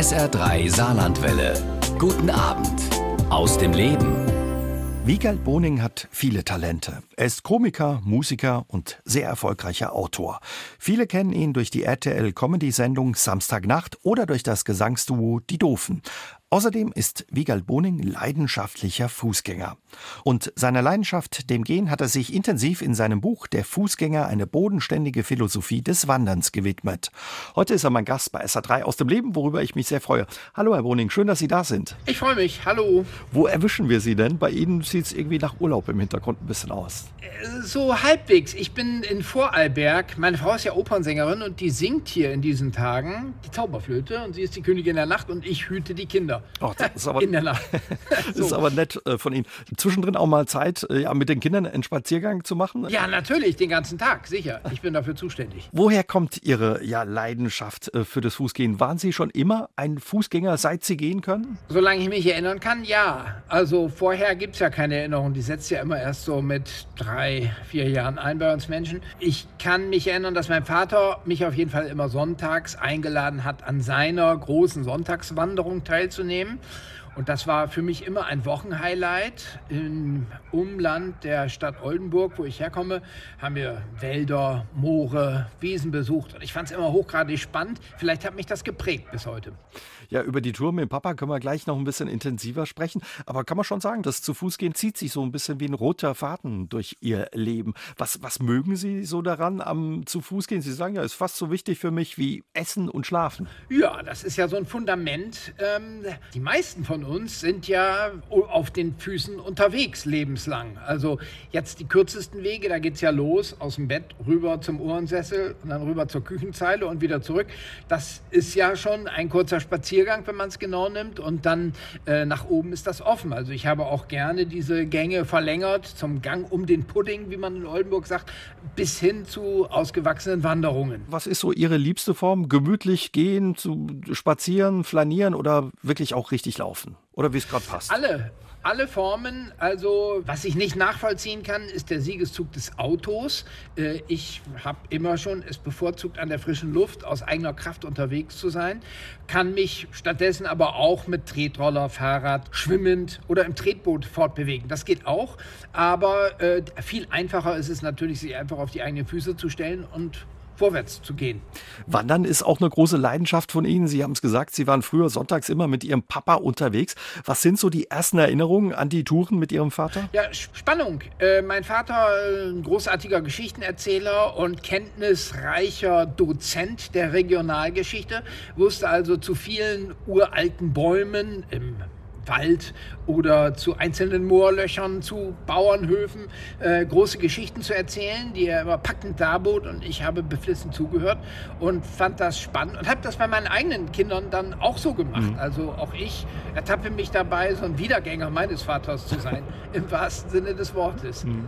SR3 Saarlandwelle. Guten Abend aus dem Leben. Wiegald Boning hat viele Talente. Er ist Komiker, Musiker und sehr erfolgreicher Autor. Viele kennen ihn durch die RTL-Comedy-Sendung Samstagnacht oder durch das Gesangsduo Die Doofen. Außerdem ist Wiegald Boning leidenschaftlicher Fußgänger. Und seiner Leidenschaft, dem Gehen, hat er sich intensiv in seinem Buch Der Fußgänger eine bodenständige Philosophie des Wanderns gewidmet. Heute ist er mein Gast bei SA3 aus dem Leben, worüber ich mich sehr freue. Hallo Herr Boning, schön, dass Sie da sind. Ich freue mich, hallo. Wo erwischen wir Sie denn? Bei Ihnen sieht es irgendwie nach Urlaub im Hintergrund ein bisschen aus. So halbwegs. Ich bin in Vorarlberg. Meine Frau ist ja Opernsängerin und die singt hier in diesen Tagen die Zauberflöte und sie ist die Königin der Nacht und ich hüte die Kinder. Oh, das ist aber, in der Nacht. das ist aber nett äh, von Ihnen. Zwischendrin auch mal Zeit, äh, ja, mit den Kindern einen Spaziergang zu machen? Ja, natürlich, den ganzen Tag, sicher. Ich bin dafür zuständig. Woher kommt Ihre ja, Leidenschaft äh, für das Fußgehen? Waren Sie schon immer ein Fußgänger, seit Sie gehen können? Solange ich mich erinnern kann, ja. Also vorher gibt es ja keine Erinnerung. Die setzt ja immer erst so mit drei, vier Jahren ein bei uns Menschen. Ich kann mich erinnern, dass mein Vater mich auf jeden Fall immer sonntags eingeladen hat, an seiner großen Sonntagswanderung teilzunehmen. Und das war für mich immer ein Wochenhighlight. Im Umland der Stadt Oldenburg, wo ich herkomme, haben wir Wälder, Moore, Wiesen besucht. Und ich fand es immer hochgradig spannend. Vielleicht hat mich das geprägt bis heute. Ja, über die Tour mit dem Papa können wir gleich noch ein bisschen intensiver sprechen. Aber kann man schon sagen, das zu Fuß gehen zieht sich so ein bisschen wie ein roter Faden durch Ihr Leben. Was, was mögen Sie so daran am zu Fuß gehen? Sie sagen ja, ist fast so wichtig für mich wie Essen und Schlafen. Ja, das ist ja so ein Fundament. Ähm, die meisten von uns sind ja auf den Füßen unterwegs lebenslang. Also jetzt die kürzesten Wege, da geht es ja los aus dem Bett rüber zum Ohrensessel und dann rüber zur Küchenzeile und wieder zurück. Das ist ja schon ein kurzer Spaziergang Spaziergang, wenn man es genau nimmt. Und dann äh, nach oben ist das offen. Also ich habe auch gerne diese Gänge verlängert zum Gang um den Pudding, wie man in Oldenburg sagt, bis hin zu ausgewachsenen Wanderungen. Was ist so Ihre liebste Form? Gemütlich gehen, zu spazieren, flanieren oder wirklich auch richtig laufen? Oder wie es gerade passt? Alle alle Formen. Also, was ich nicht nachvollziehen kann, ist der Siegeszug des Autos. Äh, ich habe immer schon es bevorzugt, an der frischen Luft aus eigener Kraft unterwegs zu sein, kann mich stattdessen aber auch mit Tretroller, Fahrrad, schwimmend oder im Tretboot fortbewegen. Das geht auch, aber äh, viel einfacher ist es natürlich, sich einfach auf die eigenen Füße zu stellen und vorwärts zu gehen. Wandern ist auch eine große Leidenschaft von Ihnen. Sie haben es gesagt, Sie waren früher sonntags immer mit Ihrem Papa unterwegs. Was sind so die ersten Erinnerungen an die Touren mit Ihrem Vater? Ja, Spannung. Äh, mein Vater, äh, ein großartiger Geschichtenerzähler und kenntnisreicher Dozent der Regionalgeschichte, wusste also zu vielen uralten Bäumen im Wald oder zu einzelnen Moorlöchern, zu Bauernhöfen äh, große Geschichten zu erzählen, die er immer packend darbot und ich habe beflissen zugehört und fand das spannend und habe das bei meinen eigenen Kindern dann auch so gemacht. Mhm. Also auch ich ertappe mich dabei, so ein Wiedergänger meines Vaters zu sein, im wahrsten Sinne des Wortes. Mhm.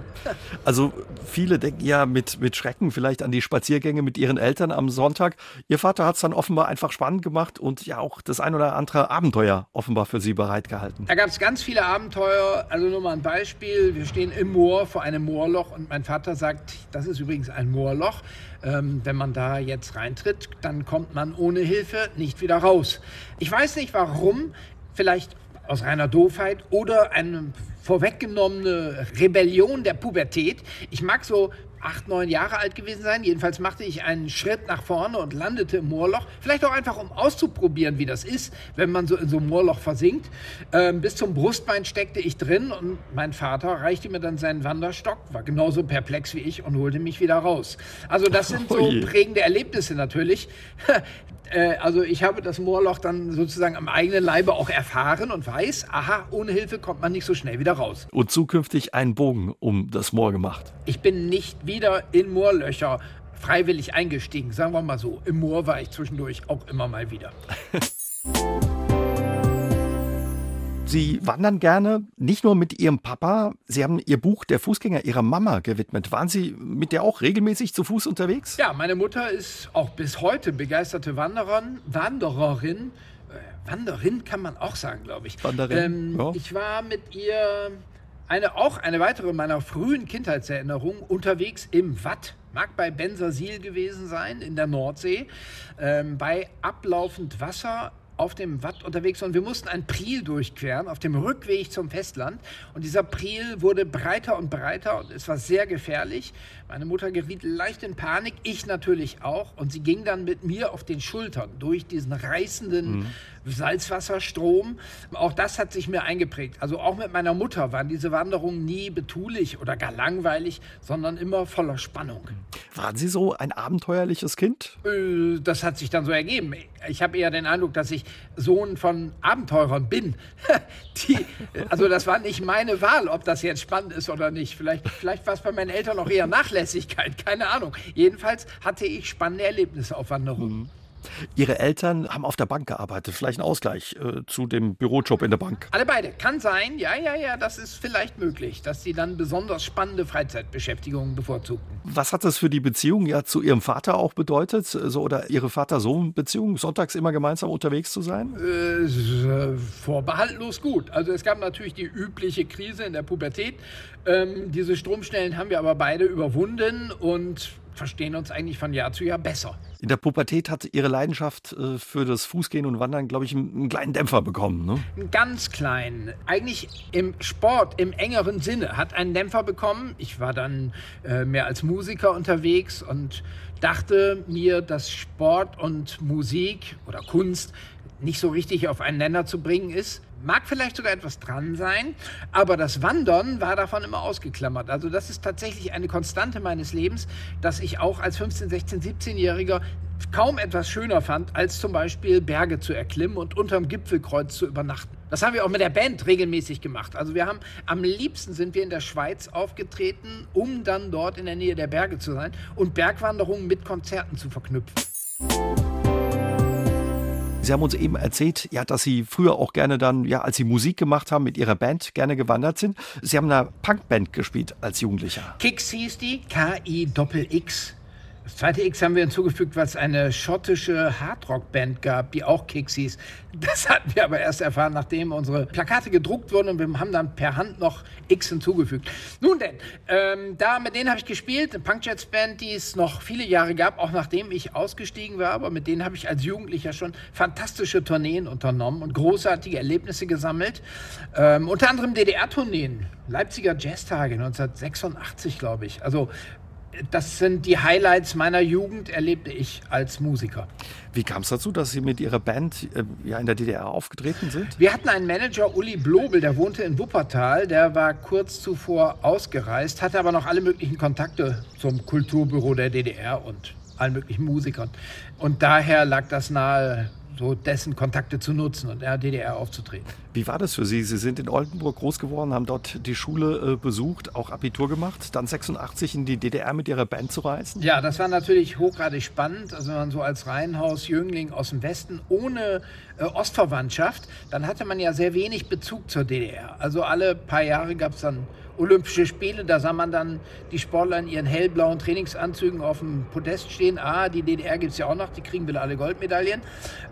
Also viele denken ja mit, mit Schrecken vielleicht an die Spaziergänge mit ihren Eltern am Sonntag. Ihr Vater hat es dann offenbar einfach spannend gemacht und ja auch das ein oder andere Abenteuer offenbar für sie bereit gehalten. Da gab es ganz viele Abenteuer. Also nur mal ein Beispiel. Wir stehen im Moor vor einem Moorloch und mein Vater sagt, das ist übrigens ein Moorloch. Ähm, wenn man da jetzt reintritt, dann kommt man ohne Hilfe nicht wieder raus. Ich weiß nicht warum. Vielleicht aus reiner Doofheit oder eine vorweggenommene Rebellion der Pubertät. Ich mag so acht, neun Jahre alt gewesen sein. Jedenfalls machte ich einen Schritt nach vorne und landete im Moorloch. Vielleicht auch einfach, um auszuprobieren, wie das ist, wenn man so in so einem Moorloch versinkt. Ähm, bis zum Brustbein steckte ich drin und mein Vater reichte mir dann seinen Wanderstock, war genauso perplex wie ich und holte mich wieder raus. Also das sind so oh prägende Erlebnisse natürlich. Äh, also ich habe das Moorloch dann sozusagen am eigenen Leibe auch erfahren und weiß, aha, ohne Hilfe kommt man nicht so schnell wieder raus. Und zukünftig einen Bogen um das Moor gemacht. Ich bin nicht wieder in Moorlöcher freiwillig eingestiegen, sagen wir mal so. Im Moor war ich zwischendurch auch immer mal wieder. Sie wandern gerne, nicht nur mit Ihrem Papa. Sie haben Ihr Buch Der Fußgänger Ihrer Mama gewidmet. Waren Sie mit der auch regelmäßig zu Fuß unterwegs? Ja, meine Mutter ist auch bis heute begeisterte Wanderin, Wandererin. Äh, Wanderin kann man auch sagen, glaube ich. Wanderin. Ähm, ja. Ich war mit ihr eine, auch eine weitere meiner frühen Kindheitserinnerungen unterwegs im Watt. Mag bei Bensersiel gewesen sein, in der Nordsee. Ähm, bei ablaufend Wasser auf dem Watt unterwegs und wir mussten ein Priel durchqueren auf dem Rückweg zum Festland. Und dieser Priel wurde breiter und breiter und es war sehr gefährlich. Meine Mutter geriet leicht in Panik, ich natürlich auch. Und sie ging dann mit mir auf den Schultern durch diesen reißenden mhm. Salzwasserstrom. Auch das hat sich mir eingeprägt. Also auch mit meiner Mutter waren diese Wanderungen nie betulich oder gar langweilig, sondern immer voller Spannung. Waren Sie so ein abenteuerliches Kind? Äh, das hat sich dann so ergeben. Ich habe eher den Eindruck, dass ich Sohn von Abenteurern bin. Die, also das war nicht meine Wahl, ob das jetzt spannend ist oder nicht. Vielleicht, vielleicht war es bei meinen Eltern auch eher Nachlässigkeit, keine Ahnung. Jedenfalls hatte ich spannende Erlebnisse auf Wanderungen. Mhm. Ihre Eltern haben auf der Bank gearbeitet, vielleicht ein Ausgleich äh, zu dem Bürojob in der Bank. Alle beide, kann sein, ja, ja, ja, das ist vielleicht möglich, dass sie dann besonders spannende Freizeitbeschäftigungen bevorzugten. Was hat das für die Beziehung ja zu Ihrem Vater auch bedeutet, so oder Ihre Vater-Sohn-Beziehung, sonntags immer gemeinsam unterwegs zu sein? Äh, vorbehaltlos gut. Also es gab natürlich die übliche Krise in der Pubertät. Ähm, diese Stromstellen haben wir aber beide überwunden und verstehen uns eigentlich von Jahr zu Jahr besser. In der Pubertät hat Ihre Leidenschaft äh, für das Fußgehen und Wandern, glaube ich, einen kleinen Dämpfer bekommen. Ne? Einen ganz kleinen. Eigentlich im Sport, im engeren Sinne, hat einen Dämpfer bekommen. Ich war dann äh, mehr als Musiker unterwegs und dachte mir, dass Sport und Musik oder Kunst nicht so richtig auf einen Nenner zu bringen ist. Mag vielleicht sogar etwas dran sein, aber das Wandern war davon immer ausgeklammert. Also das ist tatsächlich eine Konstante meines Lebens, dass ich auch als 15, 16, 17-Jähriger kaum etwas schöner fand, als zum Beispiel Berge zu erklimmen und unterm Gipfelkreuz zu übernachten. Das haben wir auch mit der Band regelmäßig gemacht. Also wir haben am liebsten sind wir in der Schweiz aufgetreten, um dann dort in der Nähe der Berge zu sein und Bergwanderungen mit Konzerten zu verknüpfen. Sie haben uns eben erzählt, ja, dass Sie früher auch gerne dann, ja, als Sie Musik gemacht haben, mit Ihrer Band gerne gewandert sind. Sie haben in einer Punkband gespielt als Jugendlicher. Kix hieß die, K-I-Doppel-X. Das zweite X haben wir hinzugefügt, es eine schottische Hardrock-Band gab, die auch Kicks hieß. Das hatten wir aber erst erfahren, nachdem unsere Plakate gedruckt wurden und wir haben dann per Hand noch X hinzugefügt. Nun denn, ähm, da mit denen habe ich gespielt, eine Punkjets-Band, die es noch viele Jahre gab, auch nachdem ich ausgestiegen war, aber mit denen habe ich als Jugendlicher schon fantastische Tourneen unternommen und großartige Erlebnisse gesammelt. Ähm, unter anderem DDR-Tourneen, Leipziger Jazztage 1986, glaube ich. Also das sind die Highlights meiner Jugend, erlebte ich als Musiker. Wie kam es dazu, dass Sie mit Ihrer Band äh, ja, in der DDR aufgetreten sind? Wir hatten einen Manager, Uli Blobel, der wohnte in Wuppertal. Der war kurz zuvor ausgereist, hatte aber noch alle möglichen Kontakte zum Kulturbüro der DDR und allen möglichen Musikern. Und daher lag das nahe, so dessen Kontakte zu nutzen und in der DDR aufzutreten. Wie war das für Sie? Sie sind in Oldenburg groß geworden, haben dort die Schule äh, besucht, auch Abitur gemacht, dann 86 in die DDR mit Ihrer Band zu reisen? Ja, das war natürlich hochgradig spannend. Also wenn man so als Reihenhaus-Jüngling aus dem Westen ohne äh, Ostverwandtschaft, dann hatte man ja sehr wenig Bezug zur DDR. Also alle paar Jahre gab es dann Olympische Spiele, da sah man dann die Sportler in ihren hellblauen Trainingsanzügen auf dem Podest stehen. Ah, die DDR gibt es ja auch noch, die kriegen wieder alle Goldmedaillen.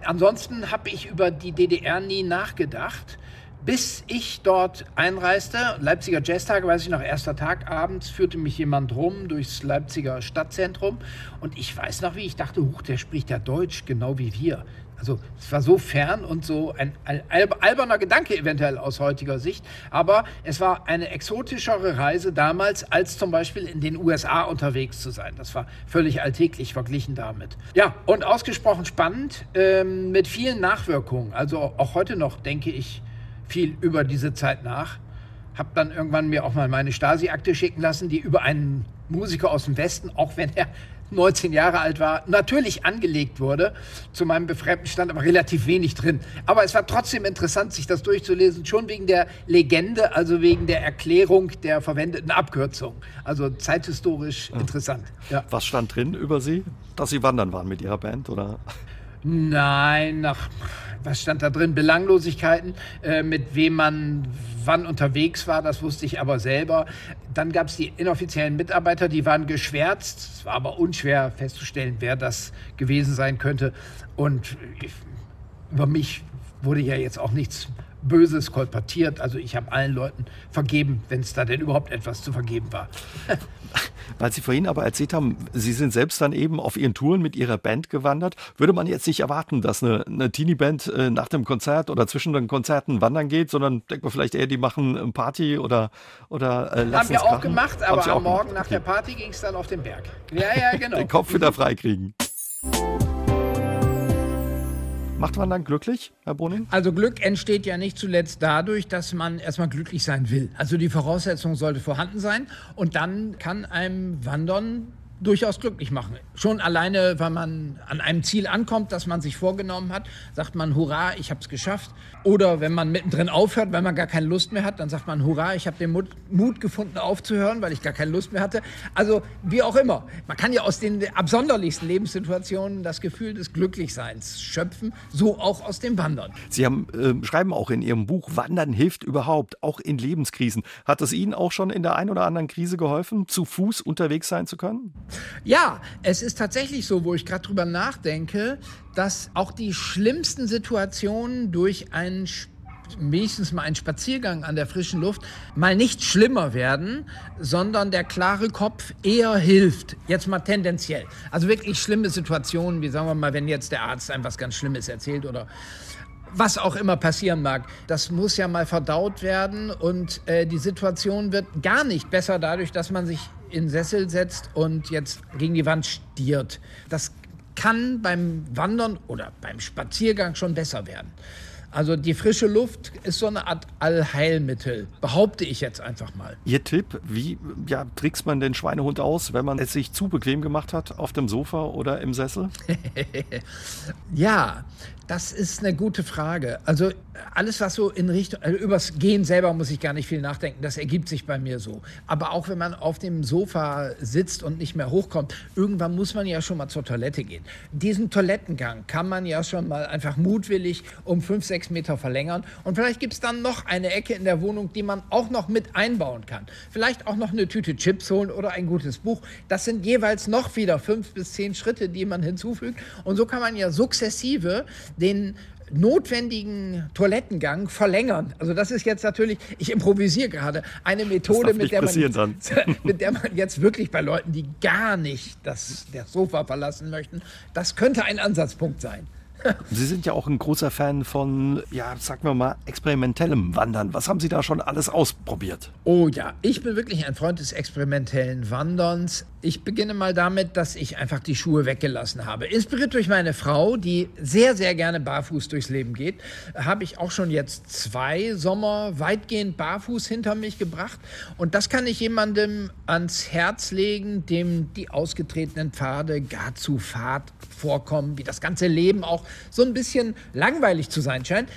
Ansonsten habe ich über die DDR nie nachgedacht bis ich dort einreiste. Leipziger Jazztage, weiß ich noch, erster Tag abends, führte mich jemand rum durchs Leipziger Stadtzentrum. Und ich weiß noch, wie ich dachte, huch, der spricht ja Deutsch, genau wie wir. Also es war so fern und so ein alberner Gedanke eventuell aus heutiger Sicht, aber es war eine exotischere Reise damals, als zum Beispiel in den USA unterwegs zu sein. Das war völlig alltäglich verglichen damit. Ja, und ausgesprochen spannend, ähm, mit vielen Nachwirkungen. Also auch heute noch denke ich viel über diese Zeit nach. Hab dann irgendwann mir auch mal meine Stasi-Akte schicken lassen, die über einen Musiker aus dem Westen, auch wenn er 19 Jahre alt war, natürlich angelegt wurde. Zu meinem Befremden stand aber relativ wenig drin. Aber es war trotzdem interessant, sich das durchzulesen, schon wegen der Legende, also wegen der Erklärung der verwendeten Abkürzung. Also zeithistorisch ja. interessant. Ja. Was stand drin über Sie? Dass Sie wandern waren mit Ihrer Band, oder? Nein, nach was stand da drin? Belanglosigkeiten, äh, mit wem man wann unterwegs war, das wusste ich aber selber. Dann gab es die inoffiziellen Mitarbeiter, die waren geschwärzt. Es war aber unschwer festzustellen, wer das gewesen sein könnte. Und über mich wurde ja jetzt auch nichts Böses kolportiert. Also ich habe allen Leuten vergeben, wenn es da denn überhaupt etwas zu vergeben war. Weil Sie vorhin aber erzählt haben, Sie sind selbst dann eben auf Ihren Touren mit Ihrer Band gewandert. Würde man jetzt nicht erwarten, dass eine, eine Teenie-Band äh, nach dem Konzert oder zwischen den Konzerten wandern geht, sondern denkt man vielleicht eher, die machen eine Party oder, oder äh, Haben wir auch gemacht, aber am Morgen gemacht. nach der Party ging es dann auf den Berg. Ja, ja, genau. den Kopf wieder freikriegen. Macht man dann glücklich, Herr Boning? Also Glück entsteht ja nicht zuletzt dadurch, dass man erstmal glücklich sein will. Also die Voraussetzung sollte vorhanden sein und dann kann einem Wandern durchaus glücklich machen. Schon alleine, weil man an einem Ziel ankommt, das man sich vorgenommen hat, sagt man, hurra, ich habe es geschafft. Oder wenn man mittendrin aufhört, weil man gar keine Lust mehr hat, dann sagt man, hurra, ich habe den Mut, Mut, gefunden aufzuhören, weil ich gar keine Lust mehr hatte. Also wie auch immer. Man kann ja aus den absonderlichsten Lebenssituationen das Gefühl des Glücklichseins schöpfen, so auch aus dem Wandern. Sie haben, äh, schreiben auch in Ihrem Buch, Wandern hilft überhaupt, auch in Lebenskrisen. Hat es Ihnen auch schon in der einen oder anderen Krise geholfen, zu Fuß unterwegs sein zu können? Ja, es ist tatsächlich so, wo ich gerade drüber nachdenke, dass auch die schlimmsten Situationen durch einen wenigstens mal einen Spaziergang an der frischen Luft mal nicht schlimmer werden, sondern der klare Kopf eher hilft. Jetzt mal tendenziell. Also wirklich schlimme Situationen, wie sagen wir mal, wenn jetzt der Arzt einem was ganz Schlimmes erzählt oder was auch immer passieren mag, das muss ja mal verdaut werden und äh, die Situation wird gar nicht besser dadurch, dass man sich in Sessel setzt und jetzt gegen die Wand stiert. Das kann beim Wandern oder beim Spaziergang schon besser werden. Also die frische Luft ist so eine Art Allheilmittel, behaupte ich jetzt einfach mal. Ihr Tipp, wie ja, trickst man den Schweinehund aus, wenn man es sich zu bequem gemacht hat auf dem Sofa oder im Sessel? ja, das ist eine gute Frage. Also alles, was so in Richtung, also übers Gehen selber muss ich gar nicht viel nachdenken, das ergibt sich bei mir so. Aber auch wenn man auf dem Sofa sitzt und nicht mehr hochkommt, irgendwann muss man ja schon mal zur Toilette gehen. Diesen Toilettengang kann man ja schon mal einfach mutwillig um fünf, sechs Meter verlängern. Und vielleicht gibt es dann noch eine Ecke in der Wohnung, die man auch noch mit einbauen kann. Vielleicht auch noch eine Tüte Chips holen oder ein gutes Buch. Das sind jeweils noch wieder fünf bis zehn Schritte, die man hinzufügt. Und so kann man ja sukzessive den notwendigen Toilettengang verlängern. Also das ist jetzt natürlich, ich improvisiere gerade, eine Methode, mit der, man, mit der man jetzt wirklich bei Leuten, die gar nicht das, das Sofa verlassen möchten, das könnte ein Ansatzpunkt sein. Sie sind ja auch ein großer Fan von, ja, sagen wir mal, experimentellem Wandern. Was haben Sie da schon alles ausprobiert? Oh ja, ich bin wirklich ein Freund des experimentellen Wanderns. Ich beginne mal damit, dass ich einfach die Schuhe weggelassen habe. Inspiriert durch meine Frau, die sehr, sehr gerne barfuß durchs Leben geht, habe ich auch schon jetzt zwei Sommer weitgehend barfuß hinter mich gebracht. Und das kann ich jemandem ans Herz legen, dem die ausgetretenen Pfade gar zu fad vorkommen, wie das ganze Leben auch so ein bisschen langweilig zu sein scheint.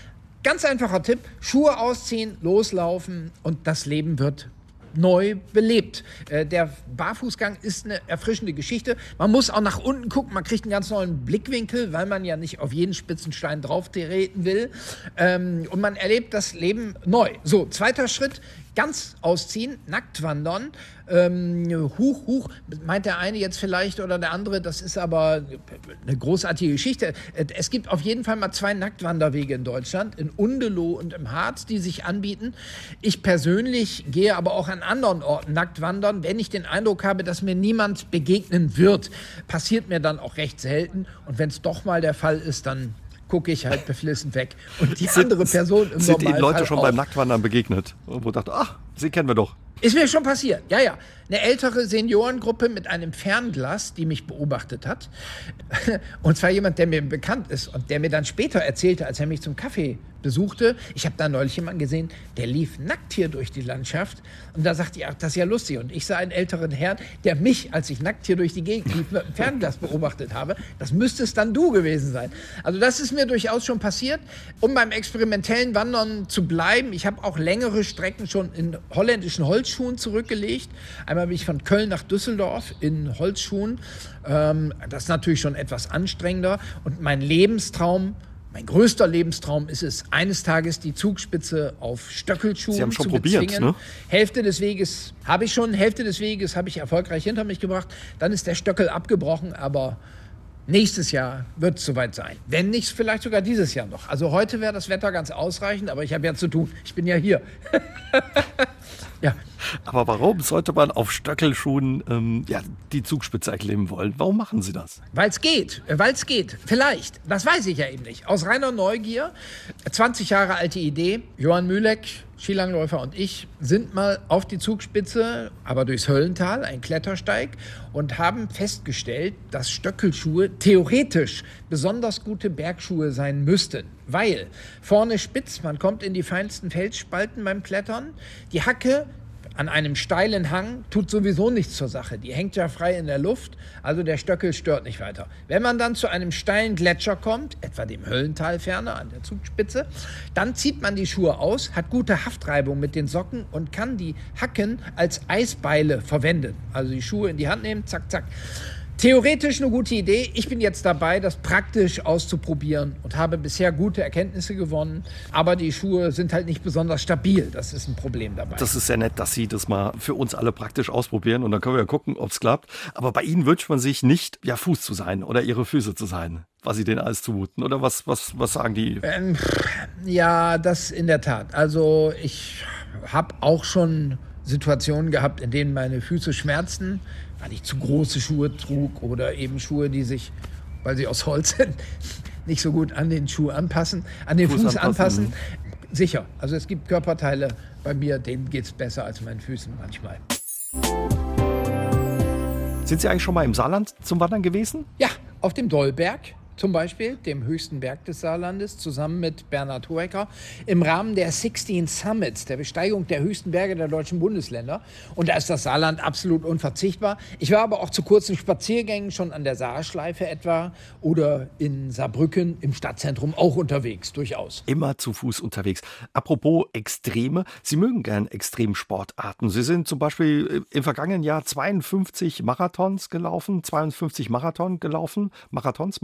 Ganz einfacher Tipp, Schuhe ausziehen, loslaufen und das Leben wird neu belebt. Äh, der Barfußgang ist eine erfrischende Geschichte. Man muss auch nach unten gucken, man kriegt einen ganz neuen Blickwinkel, weil man ja nicht auf jeden Spitzenstein drauf treten will. Ähm, und man erlebt das Leben neu. So, zweiter Schritt, ganz ausziehen, nackt wandern. Ähm, huch, huch, meint der eine jetzt vielleicht oder der andere, das ist aber eine großartige Geschichte. Es gibt auf jeden Fall mal zwei Nacktwanderwege in Deutschland, in Undeloh und im Harz, die sich anbieten. Ich persönlich gehe aber auch an anderen Orten nackt wandern, wenn ich den Eindruck habe, dass mir niemand begegnen wird. Passiert mir dann auch recht selten. Und wenn es doch mal der Fall ist, dann gucke ich halt beflissen weg. Und die sind, andere Person im Sind Ihnen Leute schon auch. beim Nacktwandern begegnet? Wo dachte, ach, Sie kennen wir doch. Ist mir schon passiert, ja, ja. Eine ältere Seniorengruppe mit einem Fernglas, die mich beobachtet hat. Und zwar jemand, der mir bekannt ist und der mir dann später erzählte, als er mich zum Kaffee besuchte. Ich habe da neulich jemanden gesehen, der lief nackt hier durch die Landschaft. Und da sagte ich, das ist ja lustig. Und ich sah einen älteren Herrn, der mich, als ich nackt hier durch die Gegend lief, mit dem Fernglas beobachtet habe. Das müsste es dann du gewesen sein. Also das ist mir durchaus schon passiert. Um beim experimentellen Wandern zu bleiben, ich habe auch längere Strecken schon in holländischen Holzschuhen zurückgelegt. Einmal bin ich von Köln nach Düsseldorf in Holzschuhen. Ähm, das ist natürlich schon etwas anstrengender. Und mein Lebenstraum mein größter Lebenstraum ist es, eines Tages die Zugspitze auf Stöckelschuhen Sie haben schon zu probiert, bezwingen. Ne? Hälfte des Weges habe ich schon, Hälfte des Weges habe ich erfolgreich hinter mich gebracht. Dann ist der Stöckel abgebrochen, aber Nächstes Jahr wird es soweit sein. Wenn nicht, vielleicht sogar dieses Jahr noch. Also heute wäre das Wetter ganz ausreichend, aber ich habe ja zu tun. Ich bin ja hier. ja. Aber warum sollte man auf Stöckelschuhen ähm, ja, die Zugspitze erklimmen wollen? Warum machen Sie das? Weil es geht. Weil es geht. Vielleicht. Das weiß ich ja eben nicht. Aus reiner Neugier. 20 Jahre alte Idee. Johann Mühleck, Skilangläufer und ich sind mal auf die Zugspitze, aber durchs Höllental, ein Klettersteig, und haben festgestellt, dass Stöckelschuhe theoretisch besonders gute Bergschuhe sein müssten. Weil vorne spitz, man kommt in die feinsten Felsspalten beim Klettern, die Hacke an einem steilen Hang tut sowieso nichts zur Sache. Die hängt ja frei in der Luft, also der Stöckel stört nicht weiter. Wenn man dann zu einem steilen Gletscher kommt, etwa dem Höllental ferner an der Zugspitze, dann zieht man die Schuhe aus, hat gute Haftreibung mit den Socken und kann die Hacken als Eisbeile verwenden. Also die Schuhe in die Hand nehmen, zack, zack. Theoretisch eine gute Idee. Ich bin jetzt dabei, das praktisch auszuprobieren und habe bisher gute Erkenntnisse gewonnen. Aber die Schuhe sind halt nicht besonders stabil. Das ist ein Problem dabei. Das ist sehr nett, dass Sie das mal für uns alle praktisch ausprobieren und dann können wir ja gucken, ob es klappt. Aber bei Ihnen wünscht man sich nicht, ja, Fuß zu sein oder Ihre Füße zu sein, was Sie denen alles zumuten. Oder was, was, was sagen die? Ähm, ja, das in der Tat. Also ich habe auch schon Situationen gehabt, in denen meine Füße schmerzten weil ich zu große Schuhe trug oder eben Schuhe, die sich, weil sie aus Holz sind, nicht so gut an den Schuh anpassen, an den Fuß, Fuß anpassen. anpassen. Sicher. Also es gibt Körperteile bei mir, denen geht es besser als meinen Füßen manchmal. Sind Sie eigentlich schon mal im Saarland zum Wandern gewesen? Ja, auf dem Dollberg zum Beispiel, dem höchsten Berg des Saarlandes, zusammen mit Bernhard Hoecker, im Rahmen der 16 Summits, der Besteigung der höchsten Berge der deutschen Bundesländer. Und da ist das Saarland absolut unverzichtbar. Ich war aber auch zu kurzen Spaziergängen schon an der Saarschleife etwa oder in Saarbrücken im Stadtzentrum auch unterwegs, durchaus. Immer zu Fuß unterwegs. Apropos Extreme, Sie mögen gern Extremsportarten. Sie sind zum Beispiel im vergangenen Jahr 52 Marathons gelaufen, 52 Marathon gelaufen, Marathons,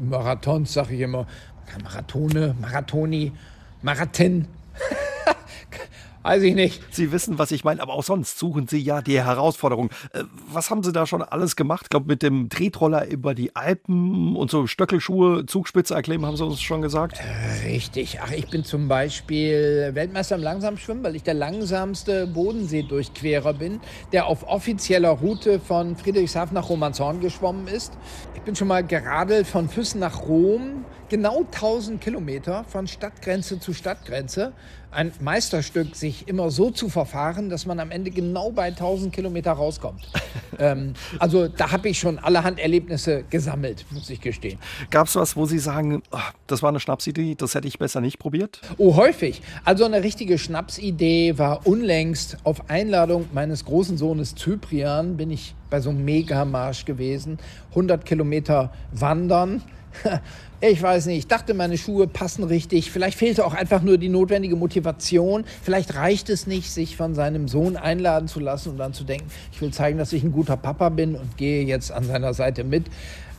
Marathon. Marathons, sage ich immer. Marathone, Marathoni, Marathon. Weiß ich nicht. Sie wissen, was ich meine, aber auch sonst suchen Sie ja die Herausforderung. Äh, was haben Sie da schon alles gemacht? Ich glaube, mit dem Tretroller über die Alpen und so Stöckelschuhe, Zugspitze erklimmen, haben Sie uns schon gesagt? Äh, richtig. Ach, ich bin zum Beispiel Weltmeister im Langsamschwimmen, weil ich der langsamste Bodensee-Durchquerer bin, der auf offizieller Route von Friedrichshafen nach Romanshorn geschwommen ist. Ich bin schon mal geradelt von Füssen nach Rom, genau 1000 Kilometer von Stadtgrenze zu Stadtgrenze. Ein Meisterstück, sich immer so zu verfahren, dass man am Ende genau bei 1000 Kilometer rauskommt. ähm, also da habe ich schon allerhand Erlebnisse gesammelt, muss ich gestehen. Gab es was, wo Sie sagen, oh, das war eine Schnapsidee, das hätte ich besser nicht probiert? Oh, häufig. Also eine richtige Schnapsidee war unlängst auf Einladung meines großen Sohnes Zyprian, bin ich bei so einem Megamarsch gewesen. 100 Kilometer wandern ich weiß nicht, ich dachte, meine Schuhe passen richtig. Vielleicht fehlte auch einfach nur die notwendige Motivation. Vielleicht reicht es nicht, sich von seinem Sohn einladen zu lassen und dann zu denken, ich will zeigen, dass ich ein guter Papa bin und gehe jetzt an seiner Seite mit.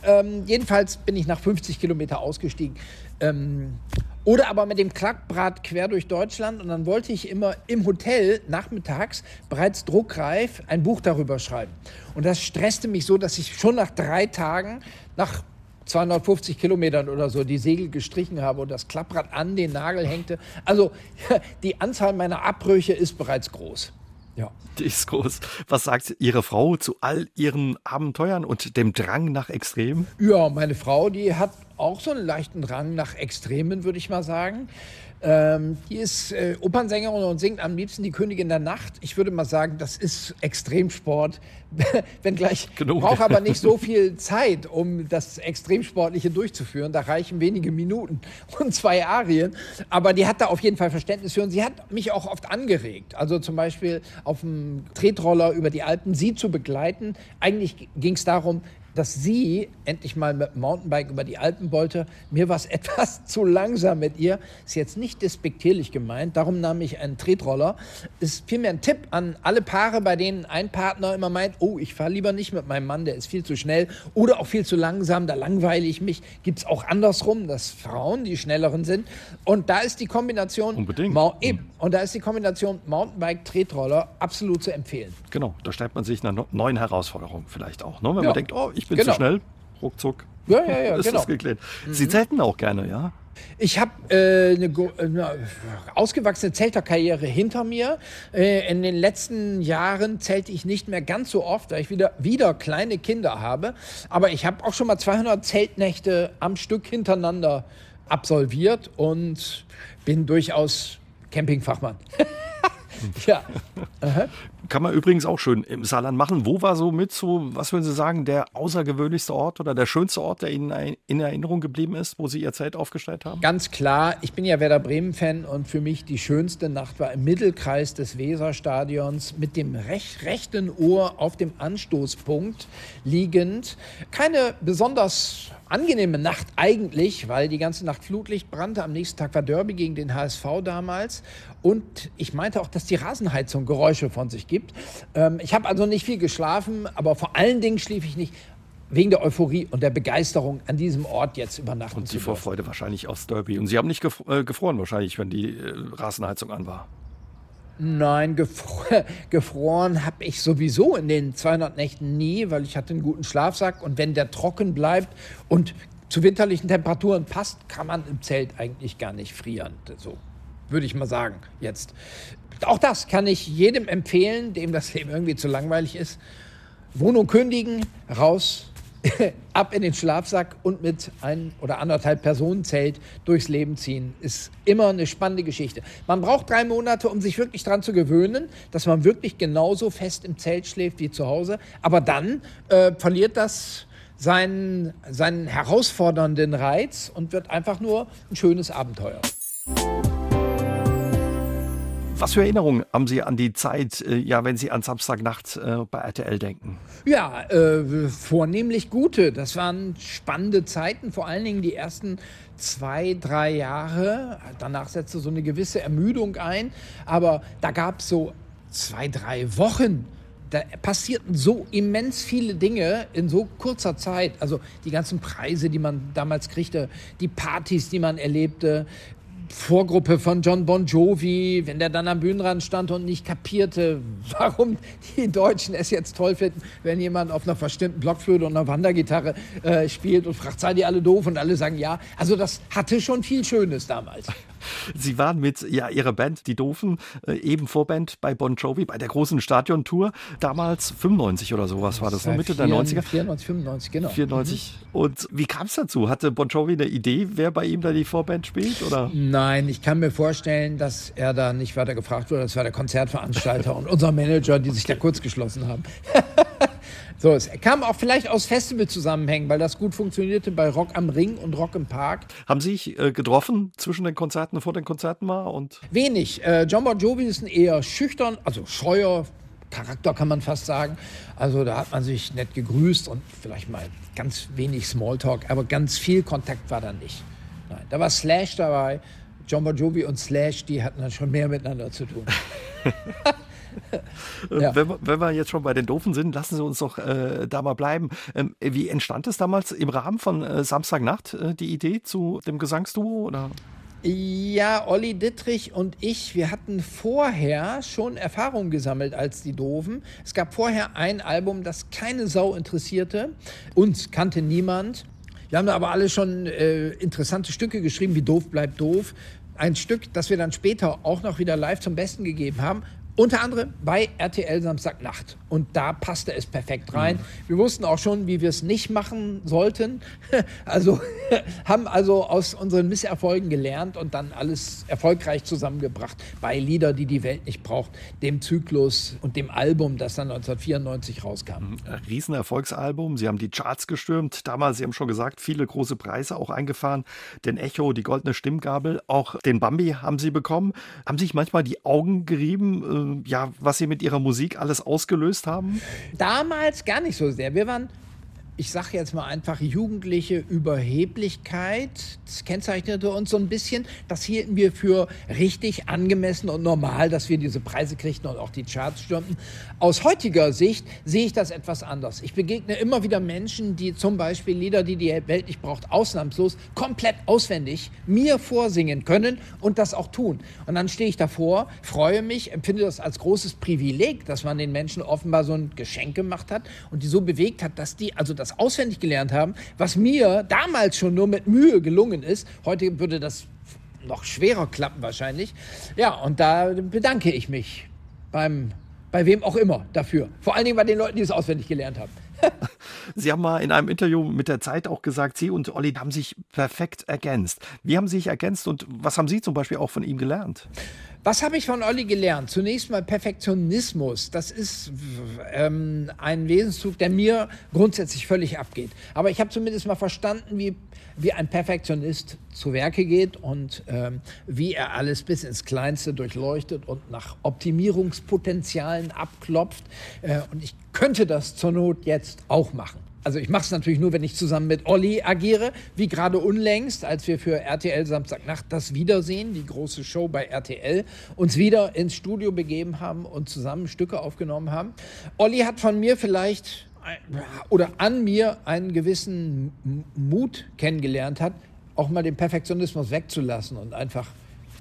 Ähm, jedenfalls bin ich nach 50 Kilometer ausgestiegen. Ähm, oder aber mit dem Klackbrat quer durch Deutschland und dann wollte ich immer im Hotel nachmittags bereits druckreif ein Buch darüber schreiben. Und das stresste mich so, dass ich schon nach drei Tagen, nach 250 Kilometern oder so die Segel gestrichen habe und das Klapprad an den Nagel hängte. Also die Anzahl meiner Abbrüche ist bereits groß. Ja. Die ist groß. Was sagt Ihre Frau zu all Ihren Abenteuern und dem Drang nach Extremen? Ja, meine Frau, die hat auch so einen leichten Drang nach Extremen, würde ich mal sagen. Ähm, die ist äh, Opernsängerin und singt am liebsten die Königin der Nacht. Ich würde mal sagen, das ist Extremsport. Wenngleich braucht aber nicht so viel Zeit, um das Extremsportliche durchzuführen. Da reichen wenige Minuten und zwei Arien. Aber die hat da auf jeden Fall Verständnis für und sie hat mich auch oft angeregt. Also zum Beispiel auf dem Tretroller über die Alpen sie zu begleiten. Eigentlich ging es darum, dass sie endlich mal mit dem Mountainbike über die Alpen wollte. Mir war es etwas zu langsam mit ihr. Ist jetzt nicht despektierlich gemeint. Darum nahm ich einen Tretroller. Ist vielmehr ein Tipp an alle Paare, bei denen ein Partner immer meint, oh, ich fahre lieber nicht mit meinem Mann, der ist viel zu schnell oder auch viel zu langsam, da langweile ich mich. Gibt es auch andersrum, dass Frauen die schnelleren sind. Und da ist die Kombination Unbedingt. Ma eben. Und da ist die Kombination Mountainbike, Tretroller absolut zu empfehlen. Genau, da stellt man sich einer neuen Herausforderung vielleicht auch. Ne? Wenn ja. man denkt, oh, ich ich bin genau. zu schnell. ruckzuck. Ja, ja, ja, ist genau. das geklärt. Sie zelten auch gerne, ja? Ich habe äh, eine, eine ausgewachsene Zelterkarriere hinter mir. Äh, in den letzten Jahren zelte ich nicht mehr ganz so oft, weil ich wieder, wieder kleine Kinder habe. Aber ich habe auch schon mal 200 Zeltnächte am Stück hintereinander absolviert und bin durchaus Campingfachmann. ja. Aha. Kann man übrigens auch schön im Saarland machen. Wo war so mit so, was würden Sie sagen, der außergewöhnlichste Ort oder der schönste Ort, der Ihnen in Erinnerung geblieben ist, wo Sie Ihr Zelt aufgestellt haben? Ganz klar, ich bin ja Werder Bremen-Fan und für mich die schönste Nacht war im Mittelkreis des Weserstadions mit dem rech rechten Ohr auf dem Anstoßpunkt liegend. Keine besonders angenehme Nacht eigentlich, weil die ganze Nacht Flutlicht brannte. Am nächsten Tag war Derby gegen den HSV damals. Und ich meinte auch, dass die Rasenheizung Geräusche von sich gibt. Ähm, ich habe also nicht viel geschlafen, aber vor allen Dingen schlief ich nicht wegen der Euphorie und der Begeisterung an diesem Ort jetzt übernachten Und die Vorfreude wahrscheinlich aufs Derby. Und Sie haben nicht äh, gefroren wahrscheinlich, wenn die äh, Rasenheizung an war. Nein, gefro gefroren habe ich sowieso in den 200 Nächten nie, weil ich hatte einen guten Schlafsack und wenn der trocken bleibt und zu winterlichen Temperaturen passt, kann man im Zelt eigentlich gar nicht frieren. So würde ich mal sagen jetzt. Auch das kann ich jedem empfehlen, dem das Leben irgendwie zu langweilig ist. Wohnung kündigen, raus, ab in den Schlafsack und mit ein oder anderthalb Personenzelt durchs Leben ziehen. Ist immer eine spannende Geschichte. Man braucht drei Monate, um sich wirklich daran zu gewöhnen, dass man wirklich genauso fest im Zelt schläft wie zu Hause. Aber dann äh, verliert das seinen, seinen herausfordernden Reiz und wird einfach nur ein schönes Abenteuer. Was für Erinnerungen haben Sie an die Zeit, äh, ja, wenn Sie an Samstagnacht äh, bei RTL denken? Ja, äh, vornehmlich gute. Das waren spannende Zeiten, vor allen Dingen die ersten zwei, drei Jahre. Danach setzte so eine gewisse Ermüdung ein. Aber da gab es so zwei, drei Wochen. Da passierten so immens viele Dinge in so kurzer Zeit. Also die ganzen Preise, die man damals kriegte, die Partys, die man erlebte, Vorgruppe von John Bon Jovi, wenn der dann am Bühnenrand stand und nicht kapierte, warum die Deutschen es jetzt toll finden, wenn jemand auf einer verstimmten Blockflöte und einer Wandergitarre äh, spielt und fragt, seid ihr alle doof? Und alle sagen ja. Also das hatte schon viel Schönes damals. Sie waren mit ja, Ihrer Band, die Doofen, äh, eben Vorband bei Bon Jovi, bei der großen Stadiontour. Damals 95 oder sowas war das, das Mitte 4, der 90er. 94, 95, genau. 94. Mhm. Und wie kam es dazu? Hatte Bon Jovi eine Idee, wer bei ihm da die Vorband spielt? Oder? Nein, ich kann mir vorstellen, dass er da nicht weiter gefragt wurde. Das war der Konzertveranstalter und unser Manager, die sich da kurz geschlossen haben. So, es kam auch vielleicht aus Festivalzusammenhängen, weil das gut funktionierte bei Rock am Ring und Rock im Park. Haben Sie sich äh, getroffen zwischen den Konzerten, vor den Konzerten mal? Und Wenig. Äh, John Bon Jovi ist ein eher schüchtern, also scheuer Charakter kann man fast sagen. Also da hat man sich nett gegrüßt und vielleicht mal ganz wenig Smalltalk, aber ganz viel Kontakt war da nicht. Nein, da war Slash dabei. John Bon Jovi und Slash, die hatten dann schon mehr miteinander zu tun. Äh, ja. wenn, wenn, wir jetzt schon bei den Doofen sind, lassen Sie uns doch äh, da mal bleiben. Ähm, wie entstand es damals im Rahmen von äh, Samstagnacht, äh, die Idee zu dem Gesangsduo? Oder? Ja, Olli Dittrich und ich, wir hatten vorher schon Erfahrungen gesammelt als die Doofen. Es gab vorher ein Album, das keine Sau interessierte. Uns kannte niemand. Wir haben aber alle schon äh, interessante Stücke geschrieben, wie Doof bleibt doof. Ein Stück, das wir dann später auch noch wieder live zum Besten gegeben haben. Unter anderem bei RTL Samstagnacht. Und da passte es perfekt rein. Mhm. Wir wussten auch schon, wie wir es nicht machen sollten. Also haben also aus unseren Misserfolgen gelernt und dann alles erfolgreich zusammengebracht bei Lieder, die die Welt nicht braucht, dem Zyklus und dem Album, das dann 1994 rauskam. Mhm. Riesenerfolgsalbum. Sie haben die Charts gestürmt. Damals, Sie haben schon gesagt, viele große Preise auch eingefahren. Den Echo, die Goldene Stimmgabel, auch den Bambi haben Sie bekommen. Haben sich manchmal die Augen gerieben? Ja, was Sie mit Ihrer Musik alles ausgelöst haben? Damals gar nicht so sehr. Wir waren ich sage jetzt mal einfach, jugendliche Überheblichkeit. Kennzeichnete uns so ein bisschen. Das hielten wir für richtig angemessen und normal, dass wir diese Preise kriegten und auch die Charts stürmten. Aus heutiger Sicht sehe ich das etwas anders. Ich begegne immer wieder Menschen, die zum Beispiel Lieder, die die Welt nicht braucht, ausnahmslos komplett auswendig mir vorsingen können und das auch tun. Und dann stehe ich davor, freue mich, empfinde das als großes Privileg, dass man den Menschen offenbar so ein Geschenk gemacht hat und die so bewegt hat, dass die also das etwas auswendig gelernt haben, was mir damals schon nur mit Mühe gelungen ist. Heute würde das noch schwerer klappen wahrscheinlich. Ja, und da bedanke ich mich beim, bei wem auch immer dafür. Vor allen Dingen bei den Leuten, die es auswendig gelernt haben. Sie haben mal in einem Interview mit der Zeit auch gesagt, Sie und Olli haben sich perfekt ergänzt. Wie haben Sie sich ergänzt und was haben Sie zum Beispiel auch von ihm gelernt? Was habe ich von Olli gelernt? Zunächst mal Perfektionismus. Das ist ähm, ein Wesenszug, der mir grundsätzlich völlig abgeht. Aber ich habe zumindest mal verstanden, wie, wie ein Perfektionist zu Werke geht und ähm, wie er alles bis ins Kleinste durchleuchtet und nach Optimierungspotenzialen abklopft. Äh, und ich könnte das zur Not jetzt auch machen also ich mache es natürlich nur, wenn ich zusammen mit Olli agiere, wie gerade unlängst, als wir für RTL Samstagnacht das Wiedersehen, die große Show bei RTL, uns wieder ins Studio begeben haben und zusammen Stücke aufgenommen haben. Olli hat von mir vielleicht oder an mir einen gewissen Mut kennengelernt hat, auch mal den Perfektionismus wegzulassen und einfach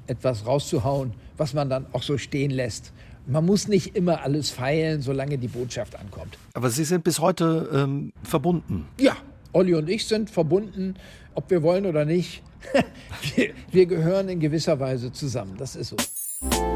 etwas rauszuhauen, was man dann auch so stehen lässt man muss nicht immer alles feilen, solange die Botschaft ankommt. Aber Sie sind bis heute ähm, verbunden. Ja, Olli und ich sind verbunden, ob wir wollen oder nicht. wir, wir gehören in gewisser Weise zusammen. Das ist so.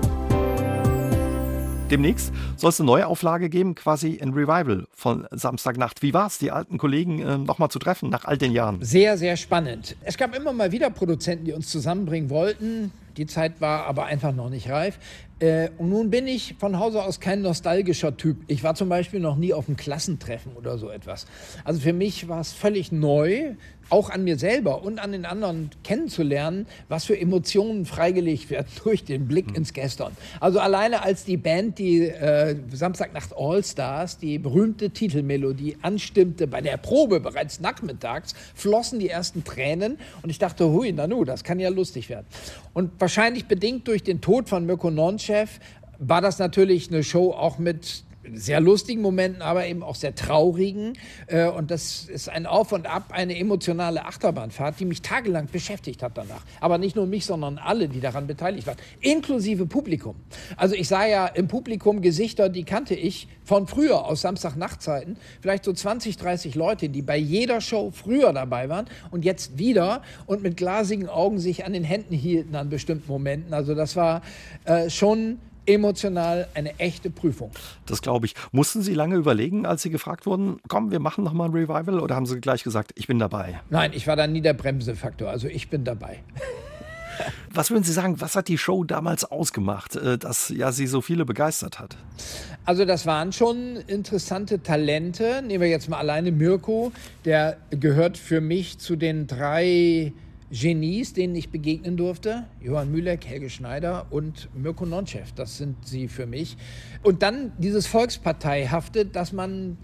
Demnächst soll es eine neue Auflage geben, quasi ein Revival von Samstagnacht. Wie war es, die alten Kollegen äh, nochmal zu treffen nach all den Jahren? Sehr, sehr spannend. Es gab immer mal wieder Produzenten, die uns zusammenbringen wollten. Die Zeit war aber einfach noch nicht reif. Äh, und nun bin ich von Hause aus kein nostalgischer Typ. Ich war zum Beispiel noch nie auf einem Klassentreffen oder so etwas. Also für mich war es völlig neu, auch an mir selber und an den anderen kennenzulernen, was für Emotionen freigelegt werden durch den Blick mhm. ins Gestern. Also alleine als die Band, die äh, Samstagnacht All Stars, die berühmte Titelmelodie anstimmte bei der Probe bereits nachmittags, flossen die ersten Tränen und ich dachte, hui, nanu, das kann ja lustig werden. Und wahrscheinlich bedingt durch den Tod von Mirko Nonchev war das natürlich eine Show auch mit sehr lustigen Momenten, aber eben auch sehr traurigen. Äh, und das ist ein Auf und Ab, eine emotionale Achterbahnfahrt, die mich tagelang beschäftigt hat danach. Aber nicht nur mich, sondern alle, die daran beteiligt waren, inklusive Publikum. Also ich sah ja im Publikum Gesichter, die kannte ich von früher aus Samstagnachtzeiten. Vielleicht so 20, 30 Leute, die bei jeder Show früher dabei waren und jetzt wieder und mit glasigen Augen sich an den Händen hielten an bestimmten Momenten. Also das war äh, schon emotional eine echte Prüfung. Das glaube ich. Mussten Sie lange überlegen, als Sie gefragt wurden, komm, wir machen nochmal ein Revival oder haben Sie gleich gesagt, ich bin dabei? Nein, ich war da nie der Bremsefaktor, also ich bin dabei. Was würden Sie sagen, was hat die Show damals ausgemacht, äh, dass ja sie so viele begeistert hat? Also das waren schon interessante Talente. Nehmen wir jetzt mal alleine Mirko, der gehört für mich zu den drei Genies, denen ich begegnen durfte. Johann Mühleck, Helge Schneider und Mirko Nonchev. Das sind sie für mich. Und dann dieses Volksparteihafte, dass man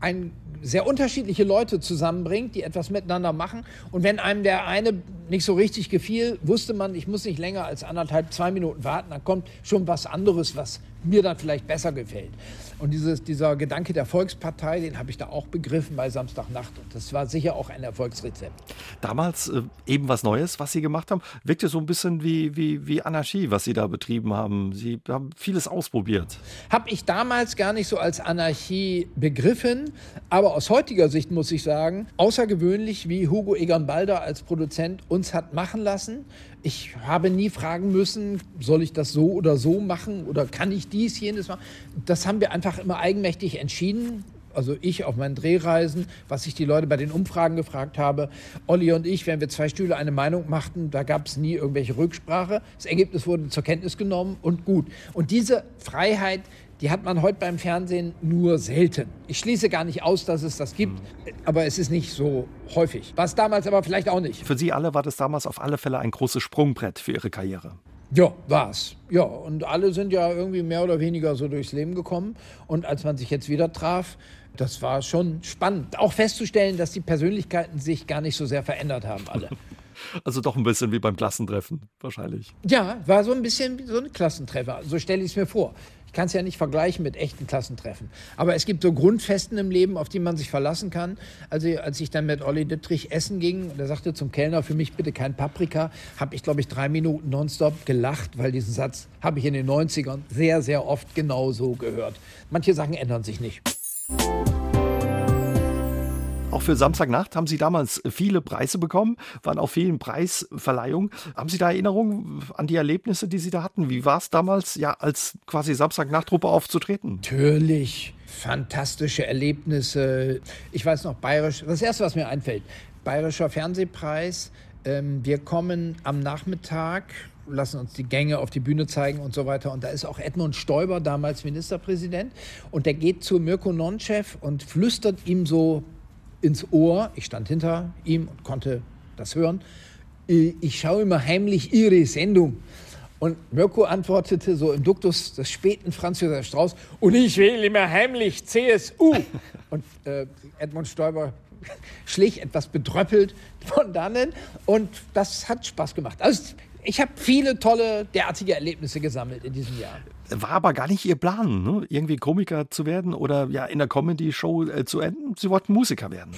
ein, sehr unterschiedliche Leute zusammenbringt, die etwas miteinander machen. Und wenn einem der eine nicht so richtig gefiel, wusste man, ich muss nicht länger als anderthalb, zwei Minuten warten, dann kommt schon was anderes, was mir dann vielleicht besser gefällt. Und dieses, dieser Gedanke der Volkspartei, den habe ich da auch begriffen bei Samstagnacht. Und das war sicher auch ein Erfolgsrezept. Damals äh, eben was Neues, was Sie gemacht haben, wirkte so ein bisschen wie, wie, wie Anarchie, was Sie da betrieben haben. Sie haben vieles ausprobiert. Habe ich damals gar nicht so als Anarchie begriffen. Aber aus heutiger Sicht muss ich sagen, außergewöhnlich, wie Hugo Egon Balder als Produzent uns hat machen lassen. Ich habe nie fragen müssen, soll ich das so oder so machen oder kann ich dies, jenes machen. Das haben wir einfach immer eigenmächtig entschieden. Also ich auf meinen Drehreisen, was ich die Leute bei den Umfragen gefragt habe. Olli und ich, wenn wir zwei Stühle eine Meinung machten, da gab es nie irgendwelche Rücksprache. Das Ergebnis wurde zur Kenntnis genommen und gut. Und diese Freiheit, die hat man heute beim Fernsehen nur selten. Ich schließe gar nicht aus, dass es das gibt, aber es ist nicht so häufig. War es damals aber vielleicht auch nicht. Für Sie alle war das damals auf alle Fälle ein großes Sprungbrett für Ihre Karriere. Ja, war's. Ja, und alle sind ja irgendwie mehr oder weniger so durchs Leben gekommen. Und als man sich jetzt wieder traf, das war schon spannend. Auch festzustellen, dass die Persönlichkeiten sich gar nicht so sehr verändert haben, alle. Also doch ein bisschen wie beim Klassentreffen, wahrscheinlich. Ja, war so ein bisschen wie so ein Klassentreffer. So stelle ich es mir vor. Ich kann es ja nicht vergleichen mit echten Klassentreffen. Aber es gibt so Grundfesten im Leben, auf die man sich verlassen kann. Also als ich dann mit Olli Dittrich essen ging, der sagte zum Kellner, für mich bitte kein Paprika, habe ich, glaube ich, drei Minuten nonstop gelacht, weil diesen Satz habe ich in den 90ern sehr, sehr oft genauso gehört. Manche Sachen ändern sich nicht. Auch für Samstagnacht haben Sie damals viele Preise bekommen, waren auf vielen Preisverleihungen. Haben Sie da Erinnerungen an die Erlebnisse, die Sie da hatten? Wie war es damals, ja, als quasi Samstagnacht-Truppe aufzutreten? Natürlich. Fantastische Erlebnisse. Ich weiß noch, bayerisch, das erste, was mir einfällt, bayerischer Fernsehpreis. Ähm, wir kommen am Nachmittag lassen uns die Gänge auf die Bühne zeigen und so weiter. Und da ist auch Edmund Stoiber, damals Ministerpräsident. Und der geht zu Mirko Nonchev und flüstert ihm so ins Ohr. Ich stand hinter ihm und konnte das hören. Ich schaue immer heimlich Ihre Sendung. Und Mirko antwortete so im Duktus des späten Franz Josef Strauß, und ich wähle immer heimlich CSU. und äh, Edmund Stoiber schlich etwas bedröppelt von dannen und das hat Spaß gemacht. Also ich habe viele tolle derartige Erlebnisse gesammelt in diesem Jahr. War aber gar nicht Ihr Plan, ne? irgendwie Komiker zu werden oder ja in der Comedy-Show äh, zu enden. Sie wollten Musiker werden.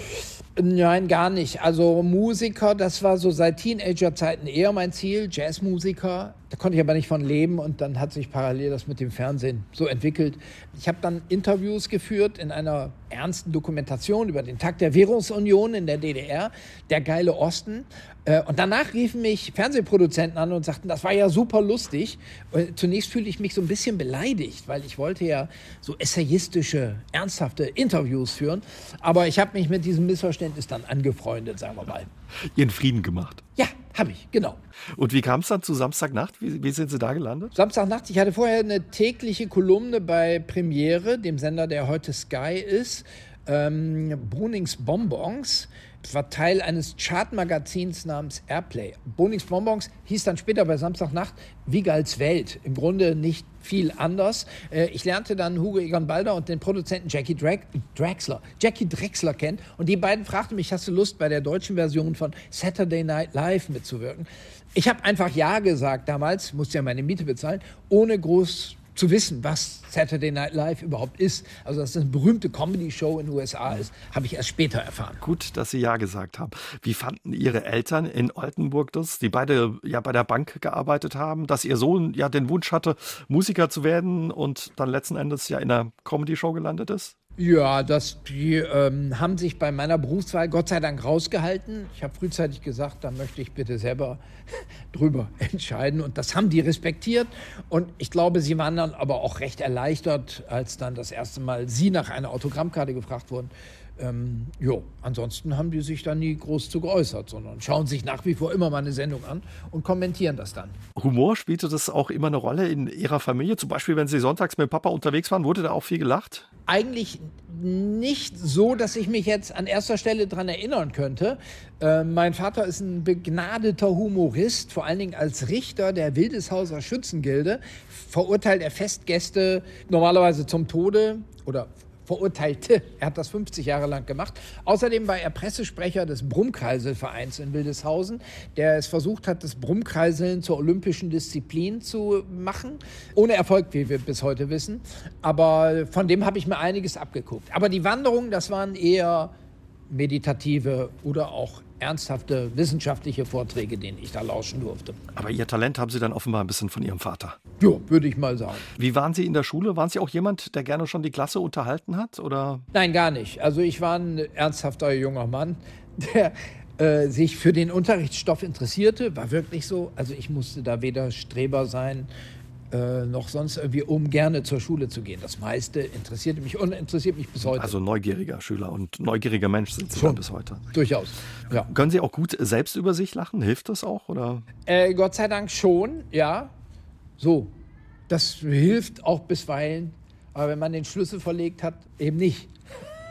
Nein, gar nicht. Also Musiker, das war so seit Teenager-Zeiten eher mein Ziel, Jazzmusiker. Da konnte ich aber nicht von leben und dann hat sich parallel das mit dem Fernsehen so entwickelt. Ich habe dann Interviews geführt in einer ernsten Dokumentation über den Tag der Währungsunion in der DDR, der geile Osten. Äh, und danach riefen mich Fernsehproduzenten an und sagten, das war ja super lustig. Und zunächst fühlte ich mich so ein bisschen beleidigt, weil ich wollte ja so essayistische, ernsthafte Interviews führen. Aber ich habe mich mit diesem Missverständnis dann angefreundet, sagen wir mal. Ihren Frieden gemacht. Ja, habe ich, genau. Und wie kam es dann zu Samstagnacht? Wie, wie, sind Sie da gelandet? Samstagnacht, ich hatte vorher eine tägliche Kolumne bei Premiere, dem Sender, der heute Sky ist. Ähm, Brunings Bonbons war Teil eines Chartmagazins namens Airplay. Bonings Bonbons hieß dann später bei Samstagnacht Wiegals Welt. Im Grunde nicht viel anders. Äh, ich lernte dann Hugo Egon Balder und den Produzenten Jackie Drexler, Jackie Drexler kennen. Und die beiden fragten mich, hast du Lust, bei der deutschen Version von Saturday Night Live mitzuwirken? Ich habe einfach Ja gesagt damals, musste ja meine Miete bezahlen, ohne groß zu wissen, was Saturday Night Live überhaupt ist, also dass das eine berühmte Comedy-Show in den USA ist, habe ich erst später erfahren. Gut, dass Sie Ja gesagt haben. Wie fanden Ihre Eltern in Oldenburg das, die beide ja bei der Bank gearbeitet haben, dass Ihr Sohn ja den Wunsch hatte, Musiker zu werden und dann letzten Endes ja in der Comedy-Show gelandet ist? Ja, das, die ähm, haben sich bei meiner Berufswahl Gott sei Dank rausgehalten. Ich habe frühzeitig gesagt, da möchte ich bitte selber drüber entscheiden. Und das haben die respektiert. Und ich glaube, sie waren dann aber auch recht erleichtert, als dann das erste Mal sie nach einer Autogrammkarte gefragt wurden. Ähm, jo, ansonsten haben die sich da nie groß zu geäußert, sondern schauen sich nach wie vor immer meine Sendung an und kommentieren das dann. Humor spielte das auch immer eine Rolle in Ihrer Familie? Zum Beispiel, wenn Sie sonntags mit Papa unterwegs waren, wurde da auch viel gelacht? Eigentlich nicht so, dass ich mich jetzt an erster Stelle daran erinnern könnte. Äh, mein Vater ist ein begnadeter Humorist, vor allen Dingen als Richter der Wildeshauser Schützengilde. Verurteilt er Festgäste normalerweise zum Tode oder verurteilte. Er hat das 50 Jahre lang gemacht. Außerdem war er Pressesprecher des Brummkreiselvereins in Wildeshausen, der es versucht hat, das Brummkreiseln zur olympischen Disziplin zu machen. Ohne Erfolg, wie wir bis heute wissen. Aber von dem habe ich mir einiges abgeguckt. Aber die Wanderungen, das waren eher meditative oder auch ernsthafte wissenschaftliche Vorträge, denen ich da lauschen durfte. Aber Ihr Talent haben Sie dann offenbar ein bisschen von Ihrem Vater. Ja, würde ich mal sagen. Wie waren Sie in der Schule? Waren Sie auch jemand, der gerne schon die Klasse unterhalten hat? Oder? Nein, gar nicht. Also ich war ein ernsthafter junger Mann, der äh, sich für den Unterrichtsstoff interessierte. War wirklich so. Also ich musste da weder Streber sein, äh, noch sonst irgendwie, um gerne zur Schule zu gehen. Das meiste interessierte mich und interessiert mich bis heute. Also neugieriger Schüler und neugieriger Mensch sind Sie schon bis heute. Durchaus. Ja. Können Sie auch gut selbst über sich lachen? Hilft das auch? Oder? Äh, Gott sei Dank schon, ja. So. Das hilft auch bisweilen. Aber wenn man den Schlüssel verlegt hat, eben nicht.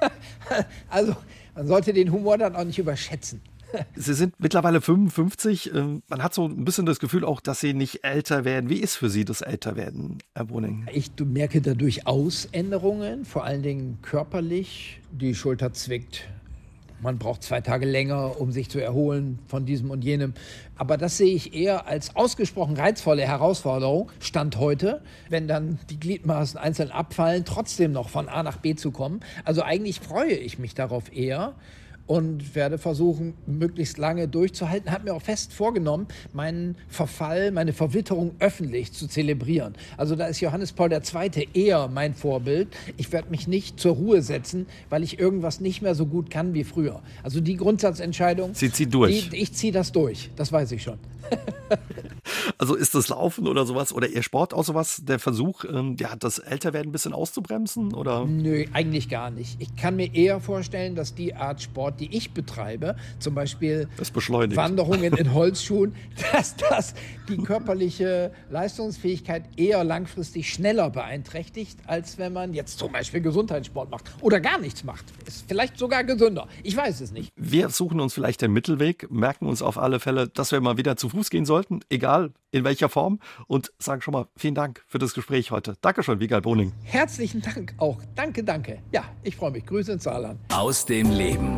also man sollte den Humor dann auch nicht überschätzen. Sie sind mittlerweile 55. Ähm, man hat so ein bisschen das Gefühl auch, dass Sie nicht älter werden. Wie ist für Sie das Älterwerden, Herr Boning? Ich merke da durchaus Änderungen, vor allen Dingen körperlich. Die Schulter zwickt. Man braucht zwei Tage länger, um sich zu erholen von diesem und jenem. Aber das sehe ich eher als ausgesprochen reizvolle Herausforderung, Stand heute, wenn dann die Gliedmaßen einzeln abfallen, trotzdem noch von A nach B zu kommen. Also eigentlich freue ich mich darauf eher. Und werde versuchen, möglichst lange durchzuhalten. Habe mir auch fest vorgenommen, meinen Verfall, meine Verwitterung öffentlich zu zelebrieren. Also da ist Johannes Paul II. eher mein Vorbild. Ich werde mich nicht zur Ruhe setzen, weil ich irgendwas nicht mehr so gut kann wie früher. Also die Grundsatzentscheidung. Sie zieht durch. Die, ich ziehe das durch, das weiß ich schon. also ist das Laufen oder sowas oder Ihr Sport auch sowas, der Versuch, ähm, ja, das Älterwerden ein bisschen auszubremsen? Oder? Nö, eigentlich gar nicht. Ich kann mir eher vorstellen, dass die Art Sport, die ich betreibe, zum Beispiel Wanderungen in Holzschuhen, dass das die körperliche Leistungsfähigkeit eher langfristig schneller beeinträchtigt, als wenn man jetzt zum Beispiel Gesundheitssport macht oder gar nichts macht. Ist vielleicht sogar gesünder. Ich weiß es nicht. Wir suchen uns vielleicht den Mittelweg, merken uns auf alle Fälle, dass wir mal wieder zu Fuß gehen sollten, egal in welcher Form, und sagen schon mal vielen Dank für das Gespräch heute. Dankeschön, Wiegald Boning. Herzlichen Dank auch. Danke, danke. Ja, ich freue mich. Grüße ins Saarland. Aus dem Leben.